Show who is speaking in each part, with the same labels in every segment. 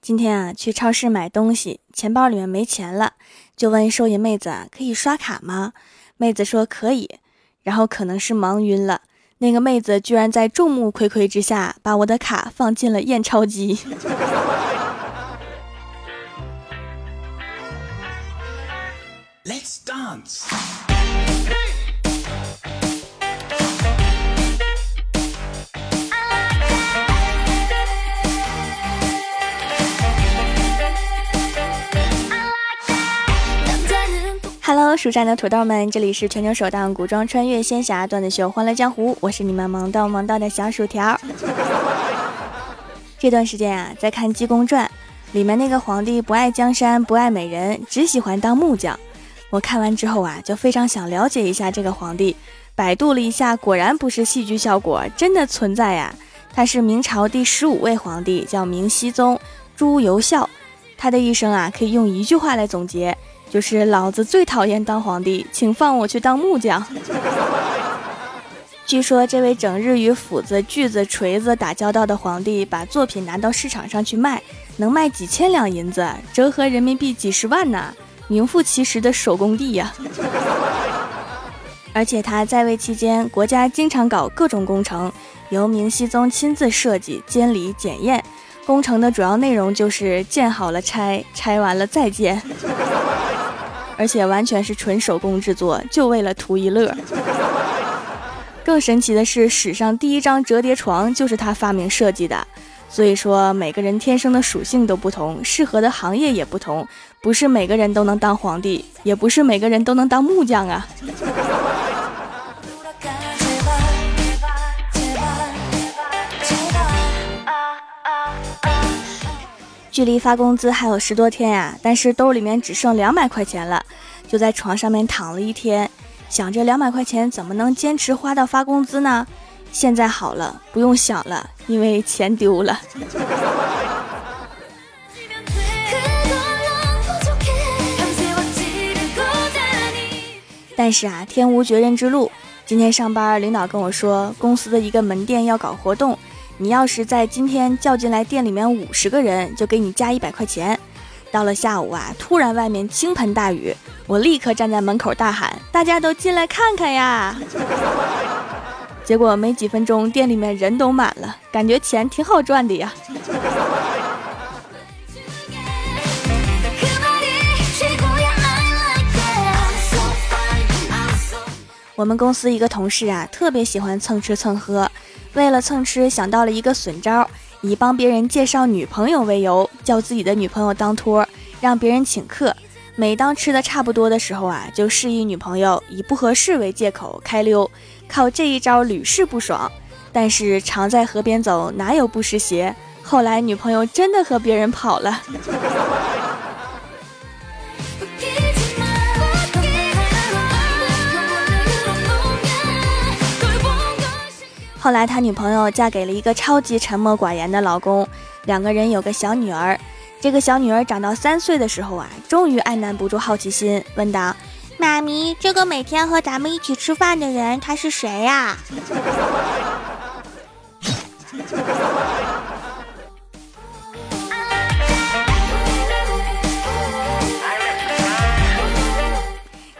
Speaker 1: 今天啊，去超市买东西，钱包里面没钱了，就问收银妹子啊，可以刷卡吗？妹子说可以，然后可能是忙晕了，那个妹子居然在众目睽睽之下把我的卡放进了验钞机。Let's dance. Hello，蜀山的土豆们，这里是全球首档古装穿越仙侠段子秀《欢乐江湖》，我是你们萌到萌到的小薯条。这段时间啊，在看《济公传》，里面那个皇帝不爱江山，不爱美人，只喜欢当木匠。我看完之后啊，就非常想了解一下这个皇帝。百度了一下，果然不是戏剧效果，真的存在呀。他是明朝第十五位皇帝，叫明熹宗朱由校。他的一生啊，可以用一句话来总结。就是老子最讨厌当皇帝，请放我去当木匠。据说这位整日与斧子、锯子、锤子打交道的皇帝，把作品拿到市场上去卖，能卖几千两银子，折合人民币几十万呢，名副其实的手工地呀。而且他在位期间，国家经常搞各种工程，由明熹宗亲自设计、监理、检验。工程的主要内容就是建好了拆，拆完了再建。而且完全是纯手工制作，就为了图一乐。更神奇的是，史上第一张折叠床就是他发明设计的。所以说，每个人天生的属性都不同，适合的行业也不同，不是每个人都能当皇帝，也不是每个人都能当木匠啊。距离发工资还有十多天呀，但是兜里面只剩两百块钱了，就在床上面躺了一天，想着两百块钱怎么能坚持花到发工资呢？现在好了，不用想了，因为钱丢了。但是啊，天无绝人之路，今天上班，领导跟我说，公司的一个门店要搞活动。你要是在今天叫进来店里面五十个人，就给你加一百块钱。到了下午啊，突然外面倾盆大雨，我立刻站在门口大喊：“大家都进来看看呀！”结果没几分钟，店里面人都满了，感觉钱挺好赚的呀。我们公司一个同事啊，特别喜欢蹭吃蹭喝。为了蹭吃，想到了一个损招，以帮别人介绍女朋友为由，叫自己的女朋友当托，让别人请客。每当吃的差不多的时候啊，就示意女朋友以不合适为借口开溜。靠这一招屡试不爽。但是常在河边走，哪有不湿鞋？后来女朋友真的和别人跑了。后来他女朋友嫁给了一个超级沉默寡言的老公，两个人有个小女儿。这个小女儿长到三岁的时候啊，终于按捺不住好奇心，问道：“妈咪，这个每天和咱们一起吃饭的人，他是谁呀？”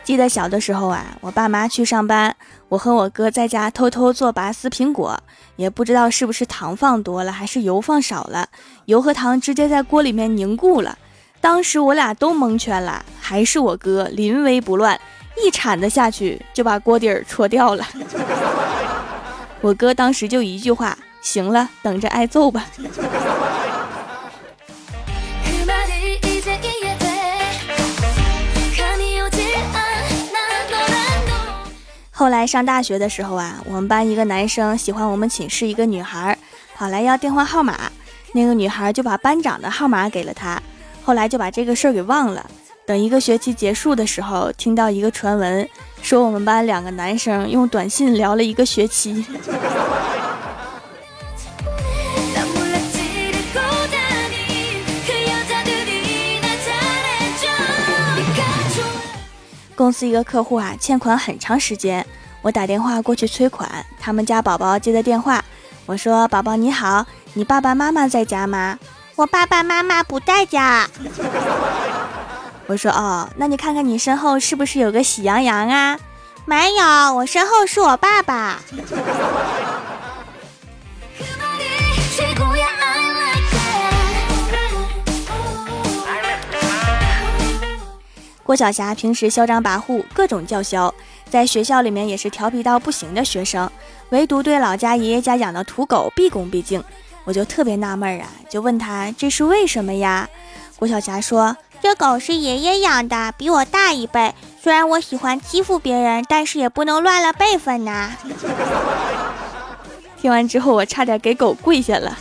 Speaker 1: 记得小的时候啊，我爸妈去上班，我和我哥在家偷偷做拔丝苹果，也不知道是不是糖放多了还是油放少了，油和糖直接在锅里面凝固了。当时我俩都蒙圈了，还是我哥临危不乱，一铲子下去就把锅底儿戳掉了。我哥当时就一句话：行了，等着挨揍吧。后来上大学的时候啊，我们班一个男生喜欢我们寝室一个女孩，跑来要电话号码，那个女孩就把班长的号码给了他，后来就把这个事儿给忘了。等一个学期结束的时候，听到一个传闻，说我们班两个男生用短信聊了一个学期。公司一个客户啊，欠款很长时间，我打电话过去催款，他们家宝宝接的电话，我说：“宝宝你好，你爸爸妈妈在家吗？”
Speaker 2: 我爸爸妈妈不在家。
Speaker 1: 我说哦，那你看看你身后是不是有个喜羊羊啊？
Speaker 2: 没有，我身后是我爸爸。
Speaker 1: 郭晓霞平时嚣张跋扈，各种叫嚣，在学校里面也是调皮到不行的学生，唯独对老家爷爷家养的土狗毕恭毕敬。我就特别纳闷啊，就问他这是为什么呀？郭晓霞说：“
Speaker 2: 这狗是爷爷养的，比我大一辈。虽然我喜欢欺负别人，但是也不能乱了辈分呐。”
Speaker 1: 听完之后，我差点给狗跪下了。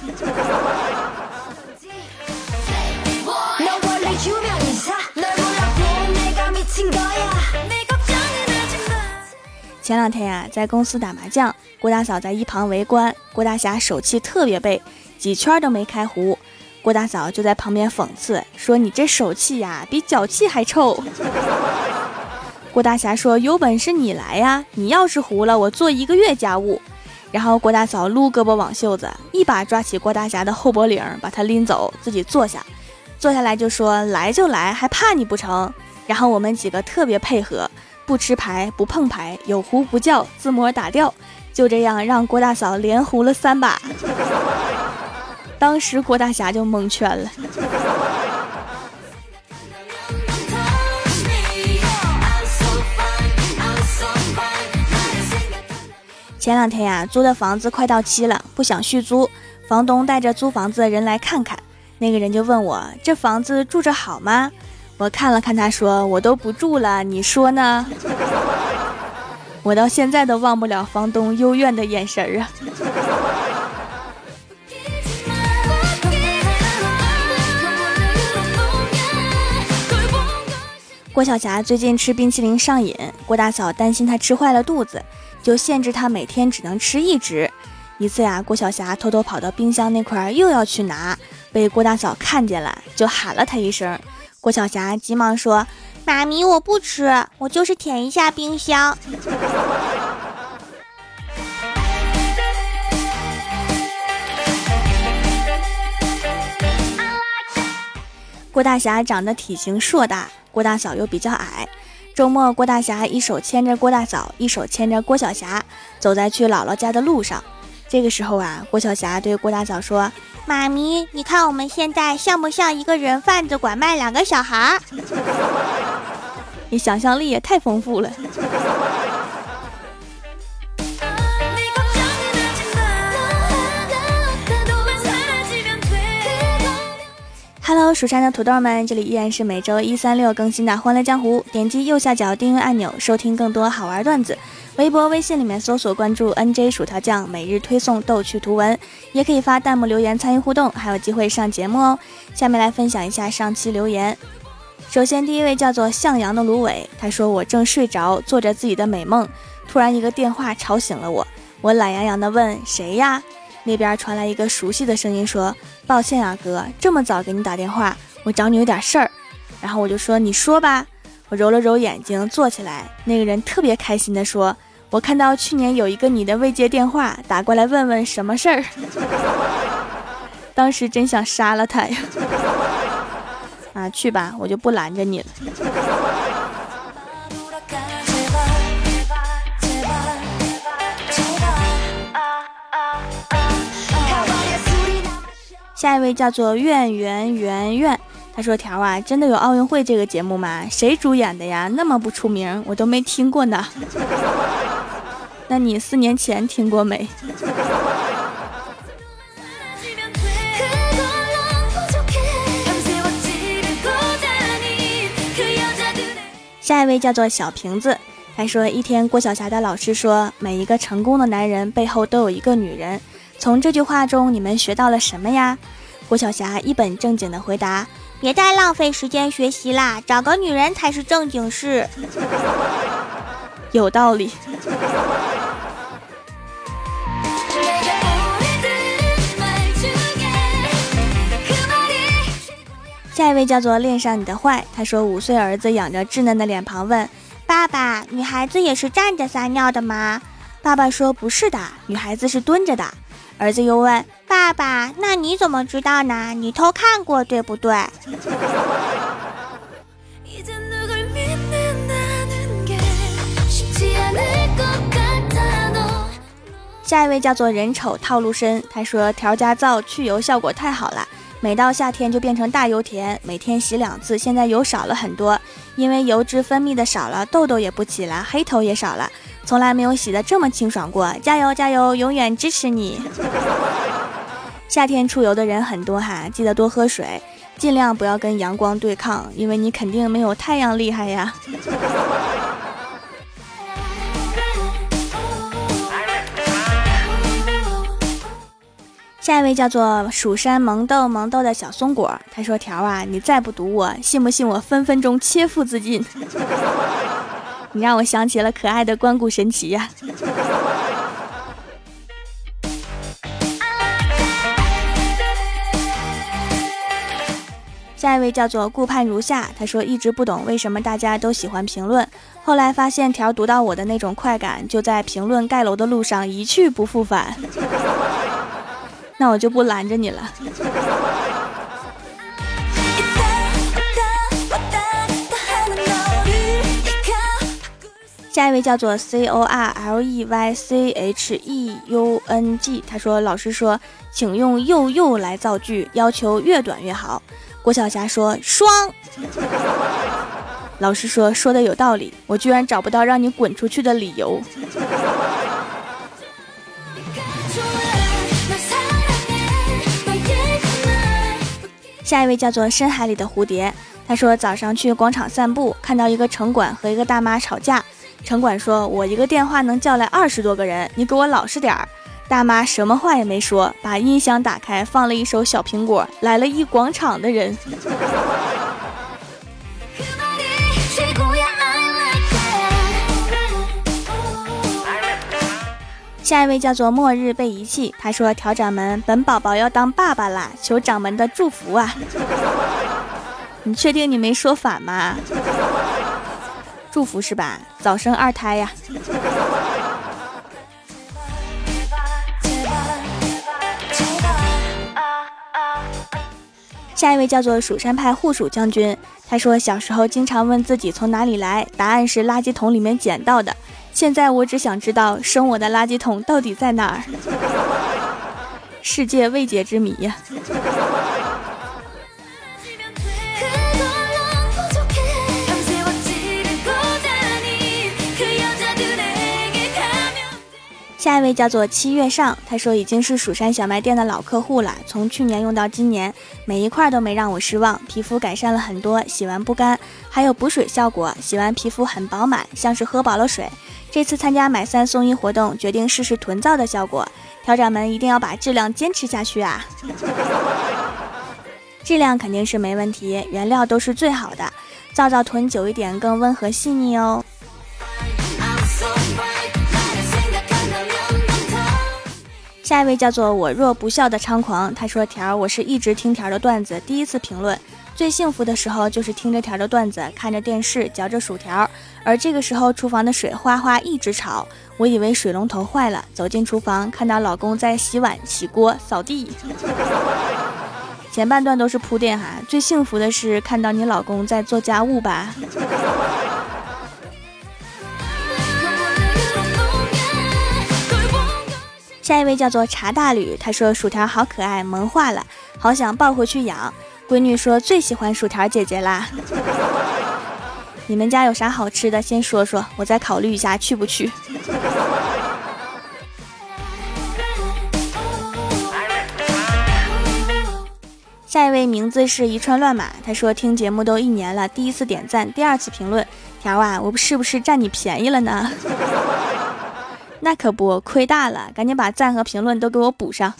Speaker 1: 前两天呀，在公司打麻将，郭大嫂在一旁围观，郭大侠手气特别背，几圈都没开胡。郭大嫂就在旁边讽刺说：“你这手气呀，比脚气还臭。” 郭大侠说：“有本事你来呀，你要是胡了，我做一个月家务。”然后郭大嫂撸胳膊挽袖子，一把抓起郭大侠的后脖领，把他拎走，自己坐下，坐下来就说：“来就来，还怕你不成？”然后我们几个特别配合。不吃牌，不碰牌，有胡不叫，自摸打掉，就这样让郭大嫂连胡了三把。当时郭大侠就蒙圈了。前两天呀，租的房子快到期了，不想续租，房东带着租房子的人来看看，那个人就问我：“这房子住着好吗？”我看了看他，说：“我都不住了，你说呢？” 我到现在都忘不了房东幽怨的眼神儿啊！郭晓霞最近吃冰淇淋上瘾，郭大嫂担心她吃坏了肚子，就限制她每天只能吃一只。一次呀，郭晓霞偷偷跑到冰箱那块又要去拿，被郭大嫂看见了，就喊了她一声。郭晓霞急忙说：“
Speaker 2: 妈咪，我不吃，我就是舔一下冰箱。”
Speaker 1: 郭大侠长得体型硕大，郭大嫂又比较矮。周末，郭大侠一手牵着郭大嫂，一手牵着郭晓霞，走在去姥姥家的路上。这个时候啊，郭晓霞对郭大嫂说。
Speaker 2: 妈咪，你看我们现在像不像一个人贩子拐卖两个小孩？
Speaker 1: 你想象力也太丰富了。Hello，蜀山的土豆们，这里依然是每周一、三、六更新的《欢乐江湖》。点击右下角订阅按钮，收听更多好玩段子。微博、微信里面搜索关注 NJ 薯条酱，每日推送逗趣图文，也可以发弹幕留言参与互动，还有机会上节目哦。下面来分享一下上期留言。首先，第一位叫做向阳的芦苇，他说我正睡着，做着自己的美梦，突然一个电话吵醒了我。我懒洋洋的问谁呀？那边传来一个熟悉的声音说：“抱歉啊，哥，这么早给你打电话，我找你有点事儿。”然后我就说：“你说吧。”我揉了揉眼睛，坐起来。那个人特别开心的说。我看到去年有一个你的未接电话打过来问问什么事儿，当时真想杀了他呀！啊，去吧，我就不拦着你了。下一位叫做苑圆圆圆，他说：“条啊，真的有奥运会这个节目吗？谁主演的呀？那么不出名，我都没听过呢。”那你四年前听过没？下一位叫做小瓶子，他说一天郭晓霞的老师说，每一个成功的男人背后都有一个女人。从这句话中，你们学到了什么呀？郭晓霞一本正经的回答：
Speaker 2: 别再浪费时间学习啦，找个女人才是正经事。
Speaker 1: 有道理。下一位叫做恋上你的坏，他说五岁儿子仰着稚嫩的脸庞问
Speaker 2: 爸爸：“女孩子也是站着撒尿的吗？”
Speaker 1: 爸爸说：“不是的，女孩子是蹲着的。”儿子又问：“
Speaker 2: 爸爸，那你怎么知道呢？你偷看过对不对？
Speaker 1: 下一位叫做人丑套路深，他说调家皂去油效果太好了，每到夏天就变成大油田，每天洗两次，现在油少了很多，因为油脂分泌的少了，痘痘也不起了，黑头也少了，从来没有洗的这么清爽过，加油加油，永远支持你。夏天出游的人很多哈，记得多喝水，尽量不要跟阳光对抗，因为你肯定没有太阳厉害呀。下一位叫做蜀山萌豆萌豆的小松果，他说：“条啊，你再不读我，信不信我分分钟切腹自尽？” 你让我想起了可爱的关谷神奇呀。下一位叫做顾盼如下，他说一直不懂为什么大家都喜欢评论，后来发现条读到我的那种快感，就在评论盖楼的路上一去不复返。那我就不拦着你了。下一位叫做 C O R L E Y C H E U N G，他说：“老师说，请用又又来造句，要求越短越好。”郭晓霞说：“双。”老师说：“说的有道理，我居然找不到让你滚出去的理由。”下一位叫做深海里的蝴蝶，他说早上去广场散步，看到一个城管和一个大妈吵架。城管说：“我一个电话能叫来二十多个人，你给我老实点儿。”大妈什么话也没说，把音响打开，放了一首小苹果，来了一广场的人。下一位叫做末日被遗弃，他说：“调掌门，本宝宝要当爸爸啦，求掌门的祝福啊！”你确定你没说反吗？祝福是吧？早生二胎呀！下一位叫做蜀山派护蜀将军，他说小时候经常问自己从哪里来，答案是垃圾桶里面捡到的。现在我只想知道生我的垃圾桶到底在哪儿？世界未解之谜呀！下一位叫做七月上，他说已经是蜀山小卖店的老客户了，从去年用到今年，每一块都没让我失望，皮肤改善了很多，洗完不干，还有补水效果，洗完皮肤很饱满，像是喝饱了水。这次参加买三送一活动，决定试试囤皂的效果。调掌门一定要把质量坚持下去啊！质量肯定是没问题，原料都是最好的，皂皂囤久一点更温和细腻哦。下一位叫做我若不笑的猖狂，他说：“条儿，我是一直听条儿的段子，第一次评论。最幸福的时候就是听着条儿的段子，看着电视，嚼着薯条。而这个时候，厨房的水哗哗一直吵，我以为水龙头坏了。走进厨房，看到老公在洗碗、洗锅、扫地。前半段都是铺垫哈，最幸福的是看到你老公在做家务吧。”下一位叫做茶大吕，他说薯条好可爱，萌化了，好想抱回去养。闺女说最喜欢薯条姐姐啦。你们家有啥好吃的？先说说，我再考虑一下去不去。下一位名字是一串乱码，他说听节目都一年了，第一次点赞，第二次评论。条啊，我是不是占你便宜了呢？那可不，亏大了，赶紧把赞和评论都给我补上。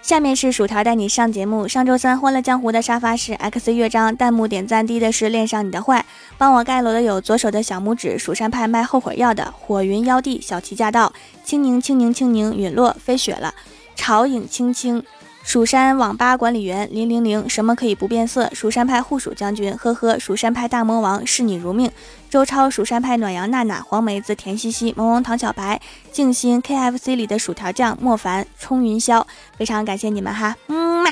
Speaker 1: 下面是薯条带你上节目。上周三欢乐江湖的沙发是 X 乐章，弹幕点赞低的是恋上你的坏，帮我盖楼的有左手的小拇指，蜀山派卖后悔药的火云妖帝，小琪驾到，青柠青柠青柠陨落飞雪了，潮影青青。蜀山网吧管理员零零零，什么可以不变色？蜀山派护蜀将军，呵呵。蜀山派大魔王，视你如命。周超，蜀山派暖阳娜娜，黄梅子，甜兮兮，萌萌糖小白，静心，KFC 里的薯条酱，莫凡，冲云霄。非常感谢你们哈，嗯嘛。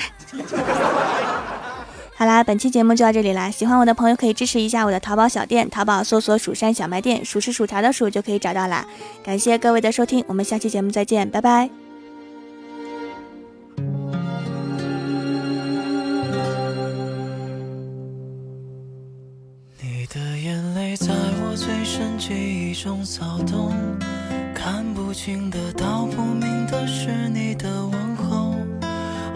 Speaker 1: 好啦，本期节目就到这里啦！喜欢我的朋友可以支持一下我的淘宝小店，淘宝搜索“蜀山小卖店”，数是薯条的数就可以找到啦。感谢各位的收听，我们下期节目再见，拜拜。
Speaker 3: 记忆中骚动，看不清的、道不明的是你的问候。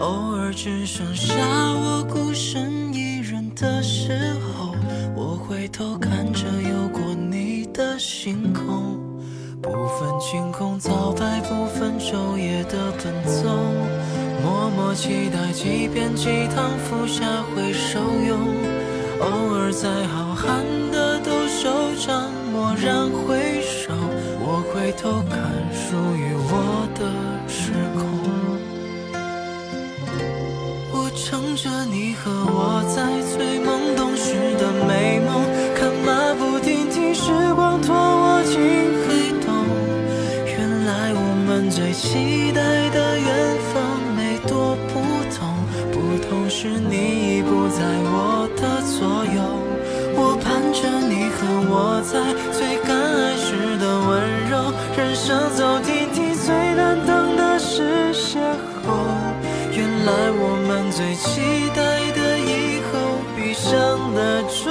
Speaker 3: 偶尔只剩下我孤身一人的时候，我回头看着有过你的星空，不分晴空早白，不分昼夜的奔走，默默期待几遍鸡汤服下会受用，偶尔在浩瀚的斗兽场蓦然回首，我回头看属于我的时空。我乘着你和我在最懵懂时的美梦，看马不停蹄，时光拖我进黑洞。原来我们最期待我在最敢爱时的温柔，人生走停停，最难等的是邂逅。原来我们最期待的以后，闭上了钟，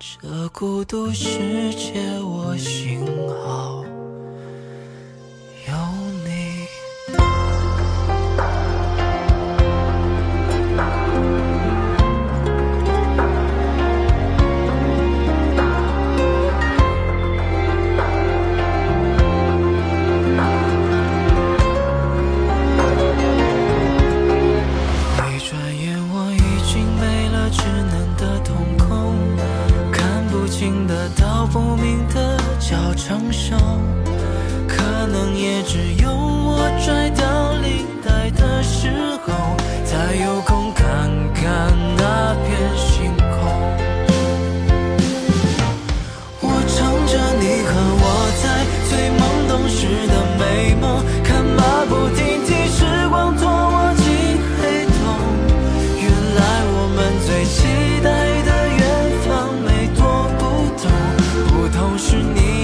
Speaker 3: 这孤独世界，我幸好。我是你。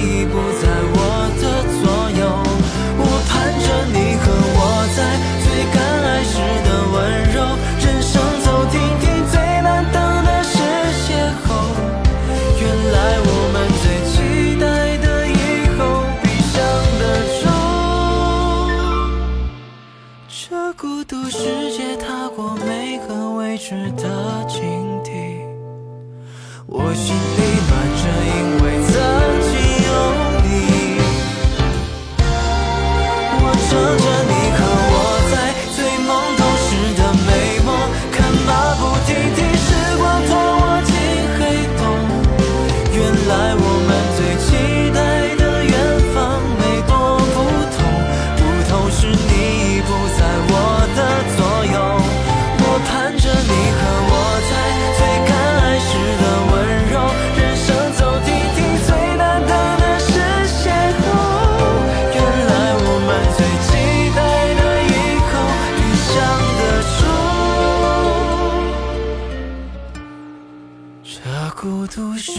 Speaker 3: 孤独世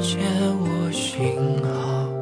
Speaker 3: 界，我幸好。